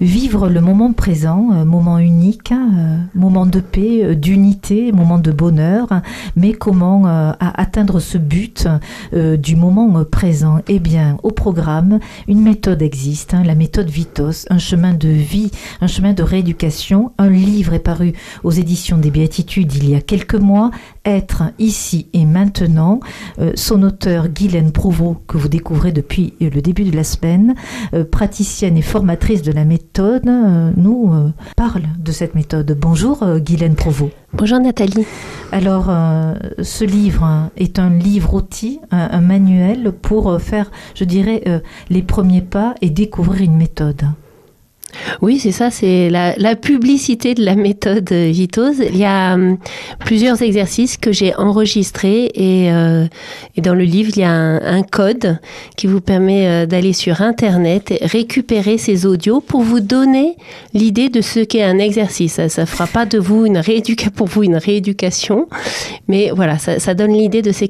Vivre le moment présent, euh, moment unique, euh, moment de paix, euh, d'unité, moment de bonheur, mais comment atteindre ce but du moment présent? Eh bien, au programme, une méthode existe, hein, la méthode Vitos, un chemin de vie, un chemin de rééducation. Un livre est paru aux éditions des Béatitudes il y a quelques mois, Être ici et maintenant. son auteur, Guylaine Prouveau, que vous découvrez depuis le début de la semaine, praticienne et formatrice de la méthode euh, nous euh, parle de cette méthode. Bonjour euh, Guylaine Provost. Bonjour Nathalie. Alors, ce livre est un livre-outil, un, manuel pour faire, je dirais, les premiers pas et découvrir une méthode. Oui, c'est ça, c'est la, publicité de la méthode Vitose. Il y a hum, plusieurs exercices que j'ai enregistrés euh, et, dans le livre, il y a un, code qui vous permet euh, d'aller sur Internet, récupérer ces audios pour vous donner l'idée de ce qu'est un exercice. Ça ne fera pas de vous une rééducation, pour vous une rééducation, mais voilà, ça, donne l'idée de ce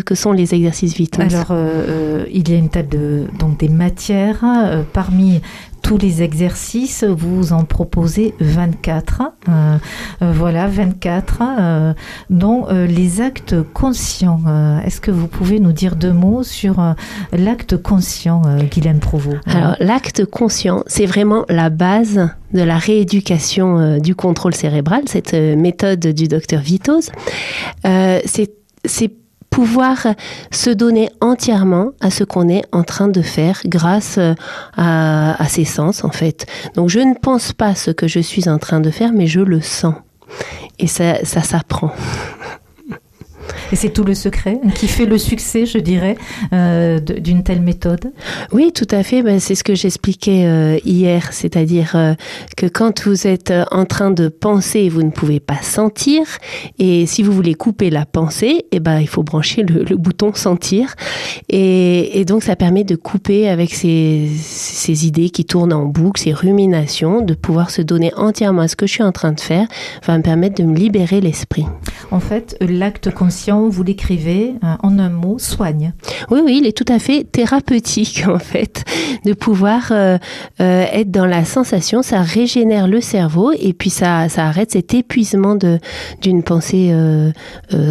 que, sont les exercices Vitose. Alors, euh, il y a une table de, donc des matières. parmi tous les exercices, vous en proposez 24. Euh, euh, voilà, 24, euh, dont les actes conscients. Est-ce que vous pouvez nous dire deux mots sur l'acte conscient, Guylaine Provost? Alors, l'acte conscient, c'est vraiment la base de la rééducation du contrôle cérébral, cette méthode du docteur Vitos. c'est pouvoir se donner entièrement à ce qu'on est en train de faire grâce euh, à, ses sens en fait. Donc je ne pense pas ce que je suis en train de faire, mais je le sens. Et ça, ça s'apprend. Et c'est tout le secret qui fait le succès, je dirais, euh, d'une telle méthode. Oui, tout à fait. Ben, c'est ce que j'expliquais euh, hier, c'est-à-dire euh, que quand vous êtes en train de penser, vous ne pouvez pas sentir. Et si vous voulez couper la pensée, eh ben, il faut brancher le, bouton sentir. Et, donc, ça permet de couper avec ces, ces idées qui tournent en boucle, ces ruminations, de pouvoir se donner entièrement à ce que je suis en train de faire, va me permettre de me libérer l'esprit. En fait, l'acte conscient, vous l'écrivez euh, en un mot, soigne. Oui, oui, il est tout à fait thérapeutique en fait, de pouvoir euh, euh, être dans la sensation, ça régénère le cerveau et puis ça, ça arrête cet épuisement d'une pensée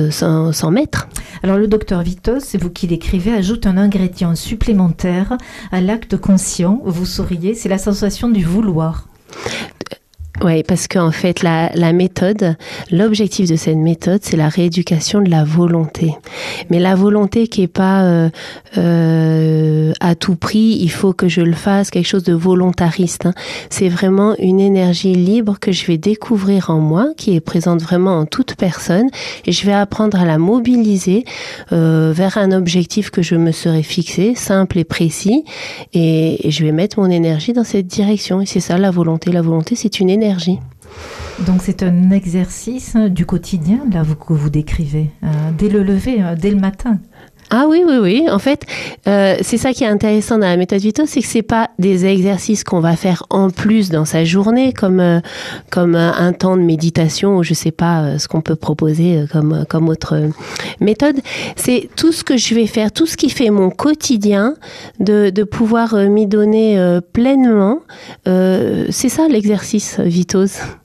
sans, sans maître. Alors le docteur Vitos, c'est vous qui l'écrivez, ajoute un ingrédient supplémentaire à l'acte conscient, vous souriez, c'est la sensation du vouloir. Oui, parce qu'en fait, la, la méthode, l'objectif de cette méthode, c'est la rééducation de la volonté. Mais la volonté qui est pas euh, euh, à tout prix, il faut que je le fasse, quelque chose de volontariste. Hein. C'est vraiment une énergie libre que je vais découvrir en moi, qui est présente vraiment en toute personne, et je vais apprendre à la mobiliser euh, vers un objectif que je me serais fixé, simple et précis, et, et je vais mettre mon énergie dans cette direction. Et c'est ça la volonté. La volonté, c'est une énergie donc c'est un exercice du quotidien là que vous décrivez, euh, dès le lever, euh, dès le matin. Ah oui, oui, oui. En fait, euh, c'est ça qui est intéressant dans la méthode Vito, c'est que c'est pas des exercices qu'on va faire en plus dans sa journée, comme comme un temps de méditation ou je sais pas ce qu'on peut proposer comme comme autre méthode. C'est tout ce que je vais faire, tout ce qui fait mon quotidien, de de pouvoir m'y donner pleinement. c'est ça l'exercice Vitos.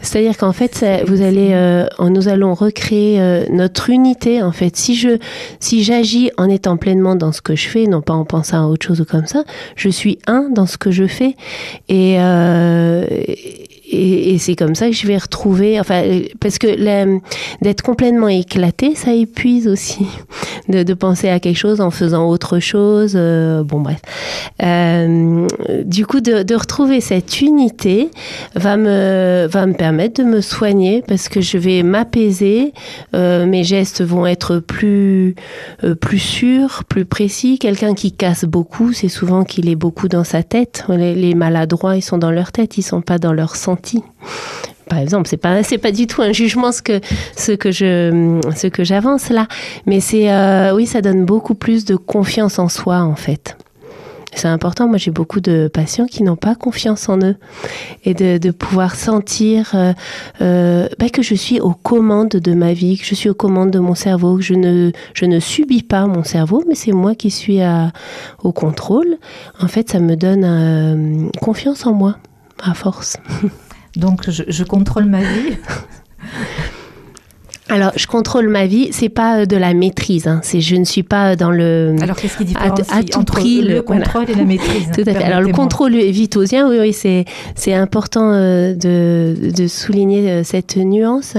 C'est-à-dire qu'en fait, vous allez, euh, nous allons recréer euh, notre unité. En fait, si je, si j'agis en étant pleinement dans ce que je fais, non pas en pensant à autre chose ou comme ça, je suis un dans ce que je fais. Et, euh, et, c'est comme ça que je vais retrouver, enfin, parce que d'être complètement éclaté, ça épuise aussi, de, penser à quelque chose en faisant autre chose. Euh, bon, bref. Euh, du coup, de, retrouver cette unité va me, va me permettre de me soigner parce que je vais m'apaiser, euh, mes gestes vont être plus, plus sûrs, plus précis. Quelqu'un qui casse beaucoup, c'est souvent qu'il est beaucoup dans sa tête. Les, les maladroits, ils sont dans leur tête, ils sont pas dans leur santé par exemple, c'est pas pas du tout un jugement ce que je ce que j'avance là, mais c'est euh, oui, ça donne beaucoup plus de confiance en soi en fait. C'est important. Moi, j'ai beaucoup de patients qui n'ont pas confiance en eux et de, pouvoir sentir euh, euh, bah, que je suis aux commandes de ma vie, que je suis aux commandes de mon cerveau, que je ne, subis pas mon cerveau, mais c'est moi qui suis au contrôle. En fait, ça me donne confiance en moi, à force. Donc, je, je contrôle ma vie alors, je contrôle ma vie, c'est pas euh, de la maîtrise. Hein. C'est, je ne suis pas dans le. Alors, qu'est-ce qui différencie à, tout prix le, contrôle et la maîtrise Tout à fait. Alors, le contrôle vitosien, oui, oui, c'est c'est important euh, de, de souligner euh, cette nuance.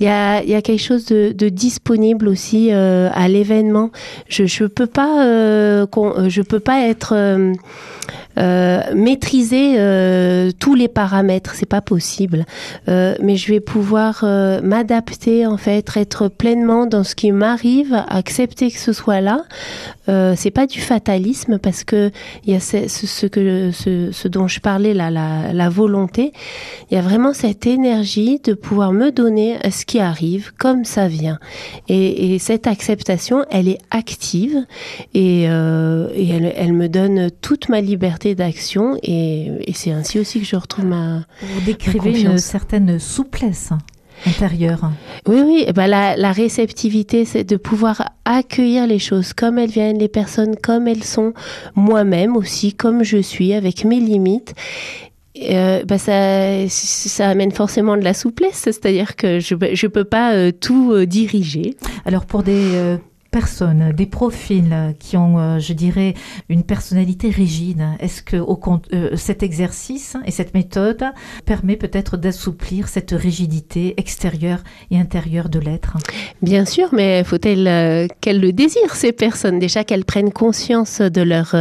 Il y a il y a quelque chose de, de disponible aussi à l'événement. Je je peux pas je peux pas être euh, maîtriser euh, tous les paramètres, c'est pas possible. Euh, mais je vais pouvoir m'adapter en fait, être pleinement dans ce qui m'arrive, accepter que ce soit là. c'est pas du fatalisme parce que il y a ce, que ce, dont je parlais là, la, volonté. Il y a vraiment cette énergie de pouvoir me donner ce qui arrive comme ça vient. Et, et cette acceptation, elle est active et, elle me donne toute ma liberté d'action et, c'est ainsi aussi que je retrouve ma. Vous décrivez une certaine souplesse intérieure. Oui, oui. Bah, la, la réceptivité, c'est de pouvoir accueillir les choses comme elles viennent, les personnes comme elles sont, moi-même aussi comme je suis, avec mes limites. Euh, bah ça, ça amène forcément de la souplesse, c'est-à-dire que je ne peux pas euh, tout euh, diriger. Alors pour des des profils qui ont, euh, je dirais, une personnalité rigide, est-ce que euh, cet exercice et cette méthode permet peut-être d'assouplir cette rigidité extérieure et intérieure de l'être? Bien sûr, mais faut-elle euh, qu'elles le désirent, ces personnes? Déjà qu'elles prennent conscience de leur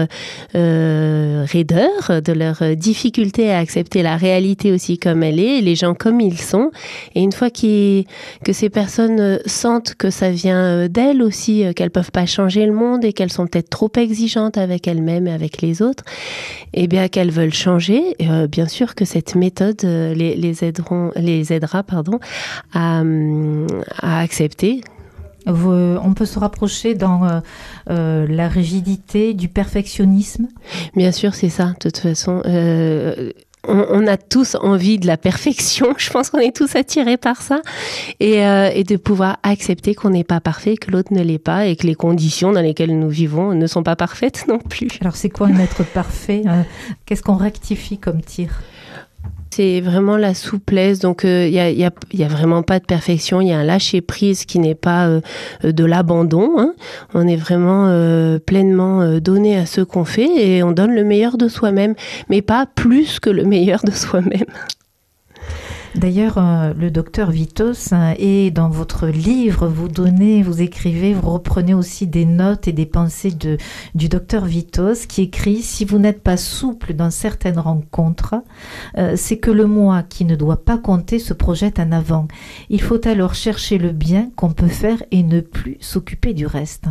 raideur, de leur difficulté à accepter la réalité aussi comme elle est, les gens comme ils sont. Et une fois que ces personnes sentent que ça vient d'elles aussi, euh, qu'elles peuvent pas changer le monde et qu'elles sont peut-être trop exigeantes avec elles-mêmes et avec les autres, et eh bien qu'elles veulent changer, euh, bien sûr que cette méthode euh, les, les, aideront, les aidera pardon, à, à accepter on peut se rapprocher dans la rigidité du perfectionnisme? Bien sûr, c'est ça. De toute façon, on, a tous envie de la perfection. Je pense qu'on est tous attirés par ça. Et, euh, et de pouvoir accepter qu'on n'est pas parfait, que l'autre ne l'est pas et que les conditions dans lesquelles nous vivons ne sont pas parfaites non plus. Alors c'est quoi un être parfait euh, Qu'est-ce qu'on rectifie comme tir? C'est vraiment la souplesse. Donc, il euh, a, y a, vraiment pas de perfection. Il y a un lâcher-prise qui n'est pas euh, de l'abandon. Hein. On est vraiment euh, pleinement donné à ce qu'on fait et on donne le meilleur de soi-même, mais pas plus que le meilleur de soi-même. D'ailleurs, euh, le docteur Vitos, et dans votre livre, vous donnez, vous écrivez, vous reprenez aussi des notes et des pensées du docteur Vitos qui écrit Si vous n'êtes pas souple dans certaines rencontres, euh, c'est que le moi qui ne doit pas compter se projette en avant. Il faut alors chercher le bien qu'on peut faire et ne plus s'occuper du reste.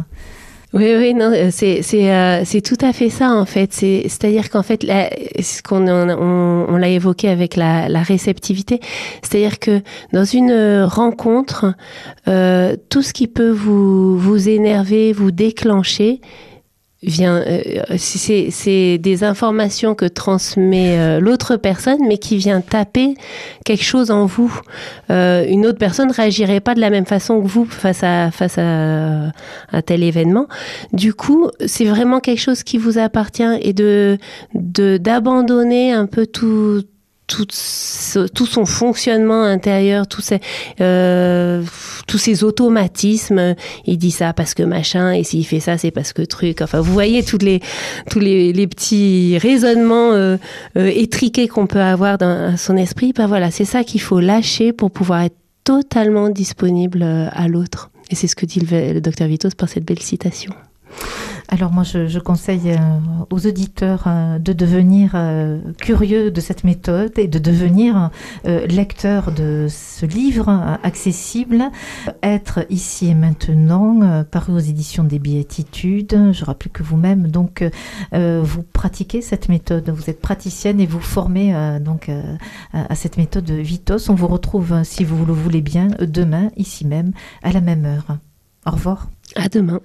Oui, oui, non, euh, c'est c'est euh, c'est tout à fait ça en fait. C'est c'est-à-dire qu'en fait, là, ce qu'on on, on l'a évoqué avec la, la réceptivité, c'est-à-dire que dans une rencontre, euh, tout ce qui peut vous vous énerver, vous déclencher, vient, euh, c'est des informations que transmet euh, l'autre personne, mais qui vient taper quelque chose en vous. Euh, une autre personne réagirait pas de la même façon que vous face à face à, à tel événement. Du coup, c'est vraiment quelque chose qui vous appartient et de d'abandonner un peu tout tout, son fonctionnement intérieur, euh, tous ces automatismes. Il dit ça parce que machin, et s'il fait ça, c'est parce que truc. Enfin, vous voyez tous les, tous les, petits raisonnements euh, euh, étriqués qu'on peut avoir dans son esprit. Ben voilà, c'est ça qu'il faut lâcher pour pouvoir être totalement disponible à l'autre. Et c'est ce que dit le, le docteur Vitos par cette belle citation. Alors moi, je, conseille euh, aux auditeurs euh, de devenir euh, curieux de cette méthode et de devenir lecteur de ce livre accessible, Être ici et maintenant, paru aux éditions des Béatitudes. Je rappelle que vous-même, donc, vous pratiquez cette méthode. Vous êtes praticienne et vous formez donc à cette méthode Vitos. On vous retrouve, si vous le voulez bien, demain, ici même, à la même heure. Au revoir. À demain.